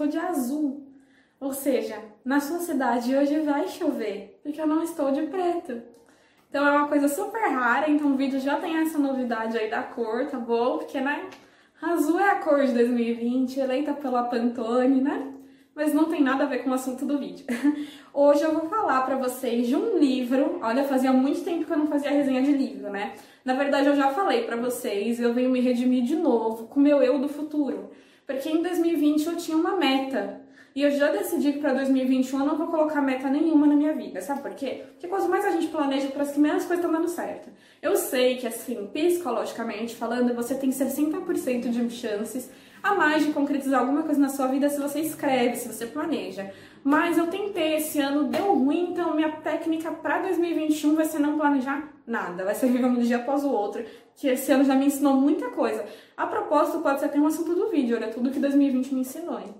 tô de azul. Ou seja, na sua cidade hoje vai chover, porque eu não estou de preto. Então é uma coisa super rara, então o vídeo já tem essa novidade aí da cor, tá bom? Porque, né, azul é a cor de 2020, eleita pela Pantone, né? Mas não tem nada a ver com o assunto do vídeo. Hoje eu vou falar pra vocês de um livro, olha, fazia muito tempo que eu não fazia resenha de livro, né? Na verdade, eu já falei para vocês, eu venho me redimir de novo com o meu eu do futuro. Porque em 2020 eu tinha uma meta. E eu já decidi que para 2021 eu não vou colocar meta nenhuma na minha vida. Sabe por quê? Porque quanto mais a gente planeja, parece que menos coisas estão dando certo. Eu sei que, assim, psicologicamente falando, você tem 60% de chances a mais de concretizar alguma coisa na sua vida se você escreve, se você planeja. Mas eu tentei esse ano, deu ruim, então minha técnica para 2021 vai ser não planejar nada, vai ser viver um dia após o outro, que esse ano já me ensinou muita coisa. A propósito, pode ser até um assunto do vídeo, olha tudo que 2020 me ensinou. Hein?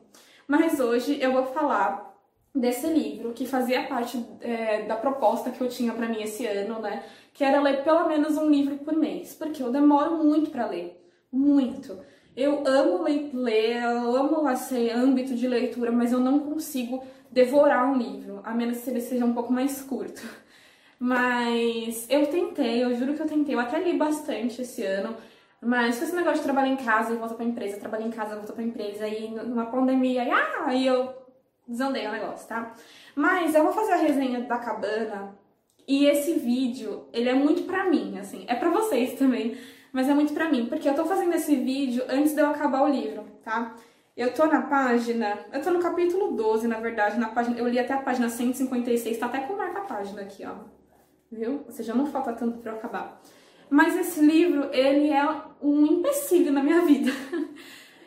Mas hoje eu vou falar desse livro que fazia parte é, da proposta que eu tinha para mim esse ano, né? Que era ler pelo menos um livro por mês, porque eu demoro muito para ler, muito. Eu amo ler, eu amo esse âmbito de leitura, mas eu não consigo devorar um livro, a menos que ele seja um pouco mais curto. Mas eu tentei, eu juro que eu tentei, eu até li bastante esse ano, mas com esse negócio de trabalhar em casa e volta pra empresa, trabalhar em casa e volta pra empresa, aí numa pandemia, aí, ah, aí eu desandei o negócio, tá? Mas eu vou fazer a resenha da cabana e esse vídeo, ele é muito pra mim, assim, é pra vocês também mas é muito pra mim, porque eu tô fazendo esse vídeo antes de eu acabar o livro, tá? Eu tô na página, eu tô no capítulo 12, na verdade, na página, eu li até a página 156, tá até com marca página aqui, ó. Viu? Ou seja, não falta tanto pra eu acabar. Mas esse livro, ele é um empecilho na minha vida.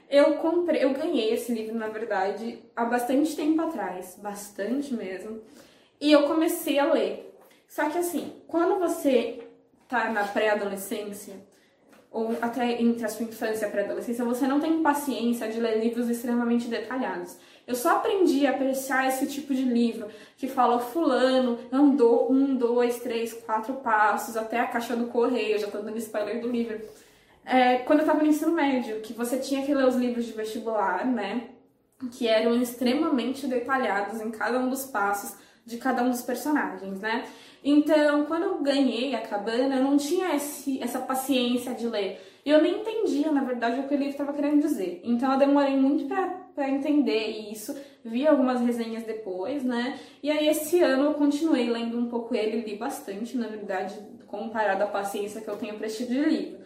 Eu comprei, eu ganhei esse livro, na verdade, há bastante tempo atrás, bastante mesmo. E eu comecei a ler. Só que assim, quando você tá na pré-adolescência, ou até entre a sua infância e a pré-adolescência, você não tem paciência de ler livros extremamente detalhados. Eu só aprendi a apreciar esse tipo de livro que fala fulano andou um, dois, três, quatro passos até a caixa do correio, já tô dando spoiler do livro. É, quando eu tava no ensino médio, que você tinha que ler os livros de vestibular, né? Que eram extremamente detalhados em cada um dos passos de cada um dos personagens, né? Então, quando eu ganhei a cabana, eu não tinha esse, essa paciência de ler. E eu nem entendia, na verdade, o que o livro estava querendo dizer. Então, eu demorei muito para entender isso. Vi algumas resenhas depois, né? E aí, esse ano, eu continuei lendo um pouco ele, li bastante, na verdade, comparado à paciência que eu tenho para este tipo livro.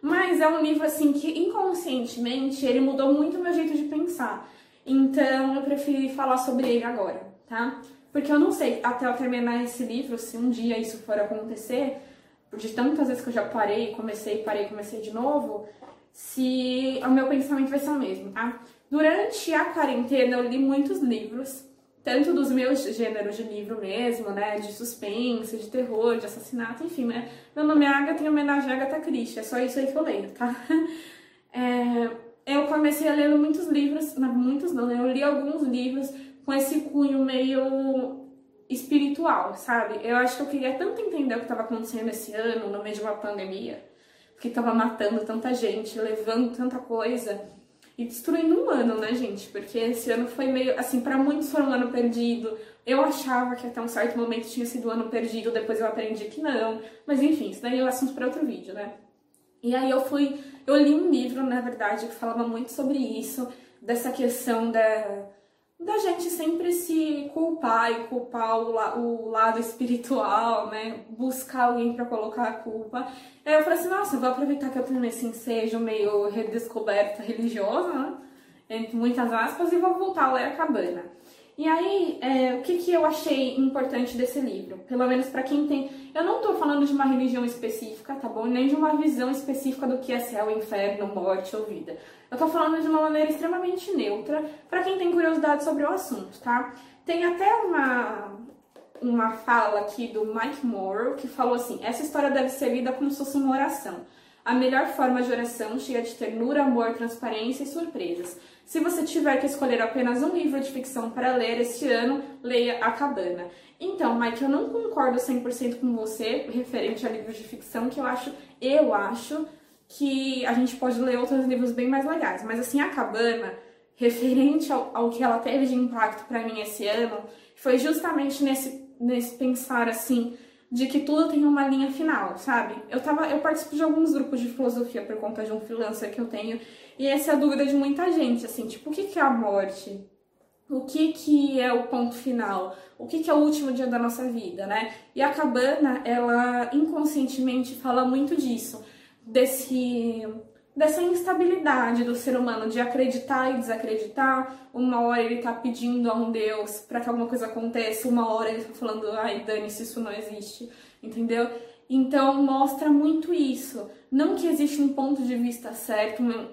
Mas é um livro, assim, que inconscientemente ele mudou muito o meu jeito de pensar. Então, eu preferi falar sobre ele agora, tá? Porque eu não sei, até eu terminar esse livro, se um dia isso for acontecer, de tantas vezes que eu já parei, comecei, parei, comecei de novo, se o meu pensamento vai ser o mesmo, tá? Durante a quarentena eu li muitos livros, tanto dos meus gêneros de livro mesmo, né? De suspense, de terror, de assassinato, enfim, né? Meu nome é Agatha e homenagem a Agatha Christie, é só isso aí que eu leio, tá? É, eu comecei a ler muitos livros, não, muitos não, né? eu li alguns livros com esse cunho meio espiritual, sabe? Eu acho que eu queria tanto entender o que estava acontecendo esse ano, no meio de uma pandemia, que estava matando tanta gente, levando tanta coisa e destruindo um ano, né, gente? Porque esse ano foi meio, assim, para muitos foi um ano perdido. Eu achava que até um certo momento tinha sido um ano perdido, depois eu aprendi que não. Mas enfim, isso daí é um assunto para outro vídeo, né? E aí eu fui, eu li um livro, na verdade, que falava muito sobre isso, dessa questão da da gente sempre se culpar e culpar o, la o lado espiritual, né? Buscar alguém para colocar a culpa. Aí eu falei assim, nossa, vou aproveitar que eu tenho esse ensejo meio redescoberta religiosa, né? Entre muitas aspas, e vou voltar a ler a cabana. E aí, é, o que, que eu achei importante desse livro? Pelo menos para quem tem. Eu não estou falando de uma religião específica, tá bom? Nem de uma visão específica do que é céu, inferno, morte ou vida. Eu estou falando de uma maneira extremamente neutra para quem tem curiosidade sobre o assunto, tá? Tem até uma, uma fala aqui do Mike Morrow que falou assim: essa história deve ser lida como se fosse uma oração. A melhor forma de oração cheia de ternura, amor, transparência e surpresas. Se você tiver que escolher apenas um livro de ficção para ler este ano, leia A Cabana. Então, Mike, eu não concordo 100% com você referente a livros de ficção, que eu acho, eu acho que a gente pode ler outros livros bem mais legais. Mas assim, a cabana, referente ao, ao que ela teve de impacto para mim esse ano, foi justamente nesse, nesse pensar assim de que tudo tem uma linha final, sabe? Eu tava, eu participo de alguns grupos de filosofia por conta de um freelancer que eu tenho, e essa é a dúvida de muita gente, assim, tipo, o que que é a morte? O que que é o ponto final? O que que é o último dia da nossa vida, né? E a cabana, ela inconscientemente fala muito disso, desse dessa instabilidade do ser humano de acreditar e desacreditar. Uma hora ele tá pedindo a um Deus para que alguma coisa aconteça, uma hora ele tá falando, ai, dane-se, isso não existe, entendeu? Então mostra muito isso. Não que existe um ponto de vista certo, uma,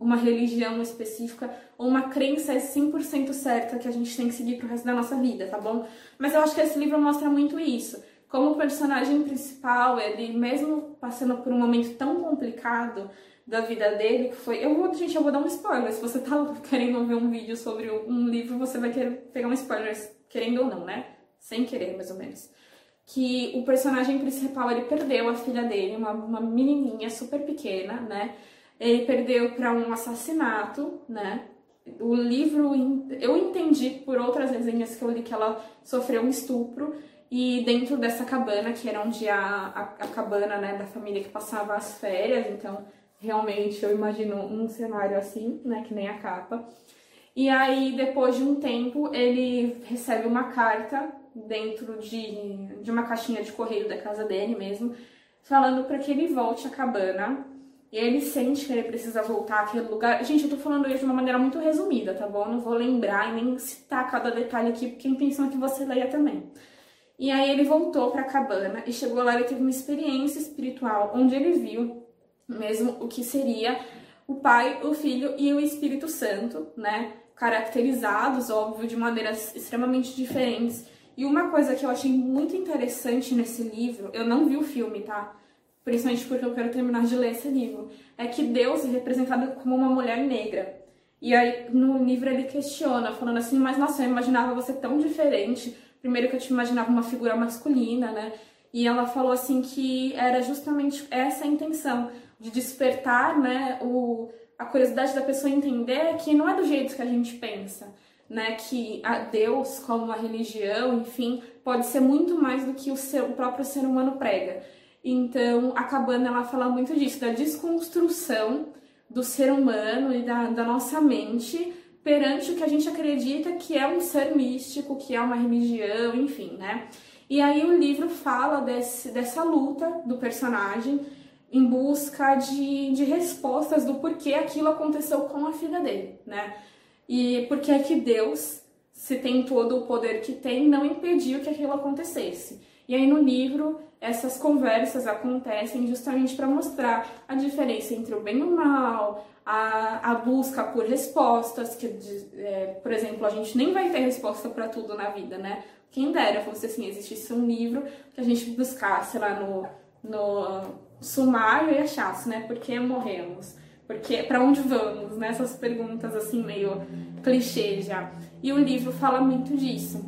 uma religião específica ou uma crença é 100% certa que a gente tem que seguir pro resto da nossa vida, tá bom? Mas eu acho que esse livro mostra muito isso. Como o personagem principal, ele mesmo passando por um momento tão complicado, da vida dele, que foi. Eu vou, gente, eu vou dar um spoiler. Se você tá querendo ver um vídeo sobre um livro, você vai querer pegar um spoiler, querendo ou não, né? Sem querer, mais ou menos. Que o personagem principal ele perdeu a filha dele, uma, uma menininha super pequena, né? Ele perdeu para um assassinato, né? O livro, eu entendi por outras resenhas que eu li que ela sofreu um estupro e dentro dessa cabana, que era onde a, a, a cabana, né, da família que passava as férias, então realmente eu imagino um cenário assim, né, que nem a capa. E aí, depois de um tempo, ele recebe uma carta dentro de, de uma caixinha de correio da casa dele mesmo, falando para que ele volte à cabana. E ele sente que ele precisa voltar àquele lugar. Gente, eu tô falando isso de uma maneira muito resumida, tá bom? Não vou lembrar e nem citar cada detalhe aqui, porque a intenção é que você leia também. E aí ele voltou para a cabana e chegou lá e teve uma experiência espiritual onde ele viu mesmo o que seria o Pai, o Filho e o Espírito Santo, né? Caracterizados, óbvio, de maneiras extremamente diferentes. E uma coisa que eu achei muito interessante nesse livro, eu não vi o filme, tá? Principalmente porque eu quero terminar de ler esse livro, é que Deus é representado como uma mulher negra. E aí no livro ele questiona, falando assim, mas nossa, eu imaginava você tão diferente. Primeiro que eu te imaginava uma figura masculina, né? E ela falou assim que era justamente essa a intenção, de despertar né, o, a curiosidade da pessoa entender que não é do jeito que a gente pensa, né? Que a Deus, como uma religião, enfim, pode ser muito mais do que o, seu, o próprio ser humano prega. Então, a cabana ela fala muito disso, da desconstrução do ser humano e da, da nossa mente perante o que a gente acredita que é um ser místico, que é uma religião, enfim, né? E aí o livro fala desse, dessa luta do personagem em busca de, de respostas do porquê aquilo aconteceu com a filha dele, né? E por que que Deus, se tem todo o poder que tem, não impediu que aquilo acontecesse. E aí no livro essas conversas acontecem justamente para mostrar a diferença entre o bem e o mal, a, a busca por respostas, que, é, por exemplo, a gente nem vai ter resposta para tudo na vida, né? Quem dera fosse assim, existisse um livro que a gente buscasse lá no, no sumário e achasse, né? Por que morremos? Porque para onde vamos? Né? Essas perguntas assim meio clichê já. E o livro fala muito disso,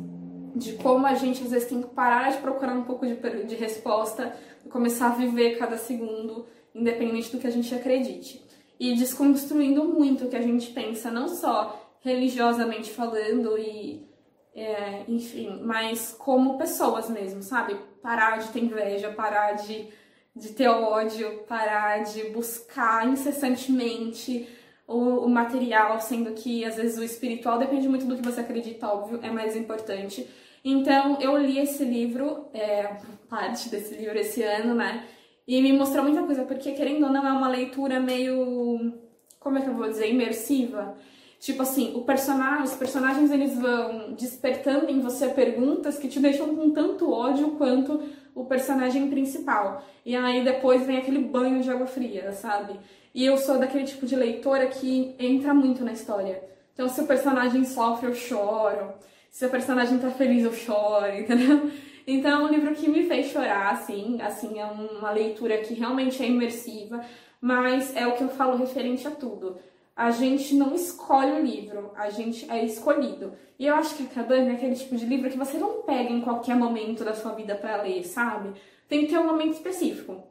de como a gente às vezes tem que parar de procurar um pouco de, de resposta e começar a viver cada segundo, independente do que a gente acredite. E desconstruindo muito o que a gente pensa, não só religiosamente falando e é, enfim, mas como pessoas mesmo, sabe? Parar de ter inveja, parar de de ter ódio, parar de buscar incessantemente o, o, material, sendo que às vezes o espiritual depende muito do que você acredita, óbvio, é mais importante. Então eu li esse livro, é, parte desse livro esse ano, né? E me mostrou muita coisa, porque querendo ou não é uma leitura meio. Como é que eu vou dizer? Imersiva. Tipo assim, o personagem, os personagens eles vão despertando em você perguntas que te deixam com tanto ódio quanto o personagem principal. E aí depois vem aquele banho de água fria, sabe? E eu sou daquele tipo de leitora que entra muito na história. Então, se o personagem sofre, eu choro. Se o personagem tá feliz, eu choro, entendeu? Então, é um livro que me fez chorar, assim. Assim, é uma leitura que realmente é imersiva, mas é o que eu falo referente a tudo a gente não escolhe o livro, a gente é escolhido. E eu acho que a cabana é aquele tipo de livro que você não pega em qualquer momento da sua vida para ler, sabe? Tem que ter um momento específico.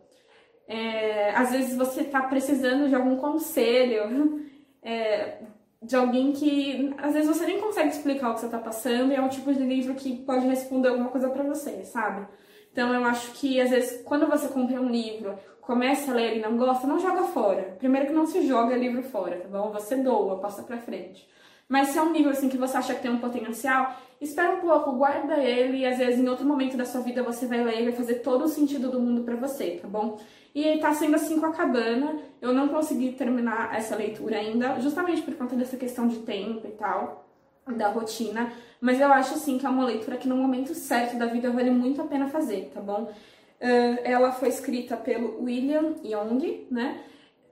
É, às vezes você está precisando de algum conselho, é, de alguém que às vezes você nem consegue explicar o que você está passando e é um tipo de livro que pode responder alguma coisa para você, sabe? Então eu acho que às vezes quando você compra um livro, começa a ler e não gosta, não joga fora. Primeiro que não se joga livro fora, tá bom? Você doa, passa pra frente. Mas se é um livro assim que você acha que tem um potencial, espera um pouco, guarda ele e às vezes em outro momento da sua vida você vai ler e vai fazer todo o sentido do mundo para você, tá bom? E tá sendo assim com a cabana. Eu não consegui terminar essa leitura ainda, justamente por conta dessa questão de tempo e tal, da rotina. Mas eu acho assim que é uma leitura que no momento certo da vida vale muito a pena fazer, tá bom? Ela foi escrita pelo William Young, né?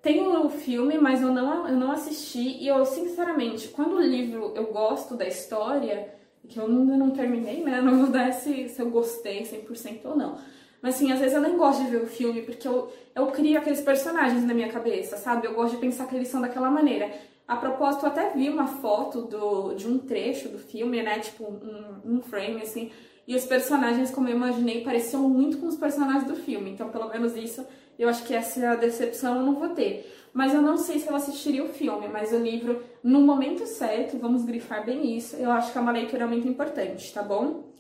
Tem o filme, mas eu não, eu não assisti. E eu, sinceramente, quando o livro eu gosto da história, que eu ainda não terminei, né? Não vou dar se, se eu gostei 100% ou não. Mas assim, às vezes eu nem gosto de ver o filme, porque eu, eu crio aqueles personagens na minha cabeça, sabe? Eu gosto de pensar que eles são daquela maneira. A propósito, eu até vi uma foto do, de um trecho do filme, né? Tipo, um, um frame, assim. E os personagens, como eu imaginei, pareciam muito com os personagens do filme. Então, pelo menos isso eu acho que essa decepção eu não vou ter. Mas eu não sei se eu assistiria o filme, mas o livro, no momento certo, vamos grifar bem isso, eu acho que é uma leitura muito importante, tá bom?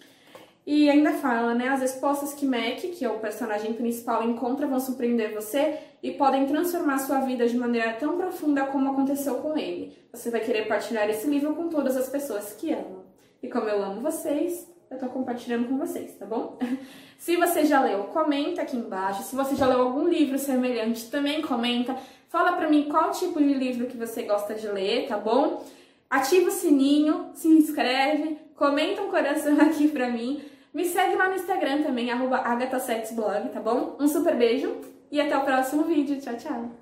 E ainda fala, né? As respostas que Mac, que é o personagem principal, encontra vão surpreender você e podem transformar sua vida de maneira tão profunda como aconteceu com ele. Você vai querer partilhar esse livro com todas as pessoas que amam. E como eu amo vocês, eu tô compartilhando com vocês, tá bom? Se você já leu, comenta aqui embaixo. Se você já leu algum livro semelhante, também comenta. Fala pra mim qual tipo de livro que você gosta de ler, tá bom? Ativa o sininho, se inscreve, comenta um coração aqui pra mim. Me segue lá no Instagram também, arroba tá bom? Um super beijo e até o próximo vídeo. Tchau, tchau!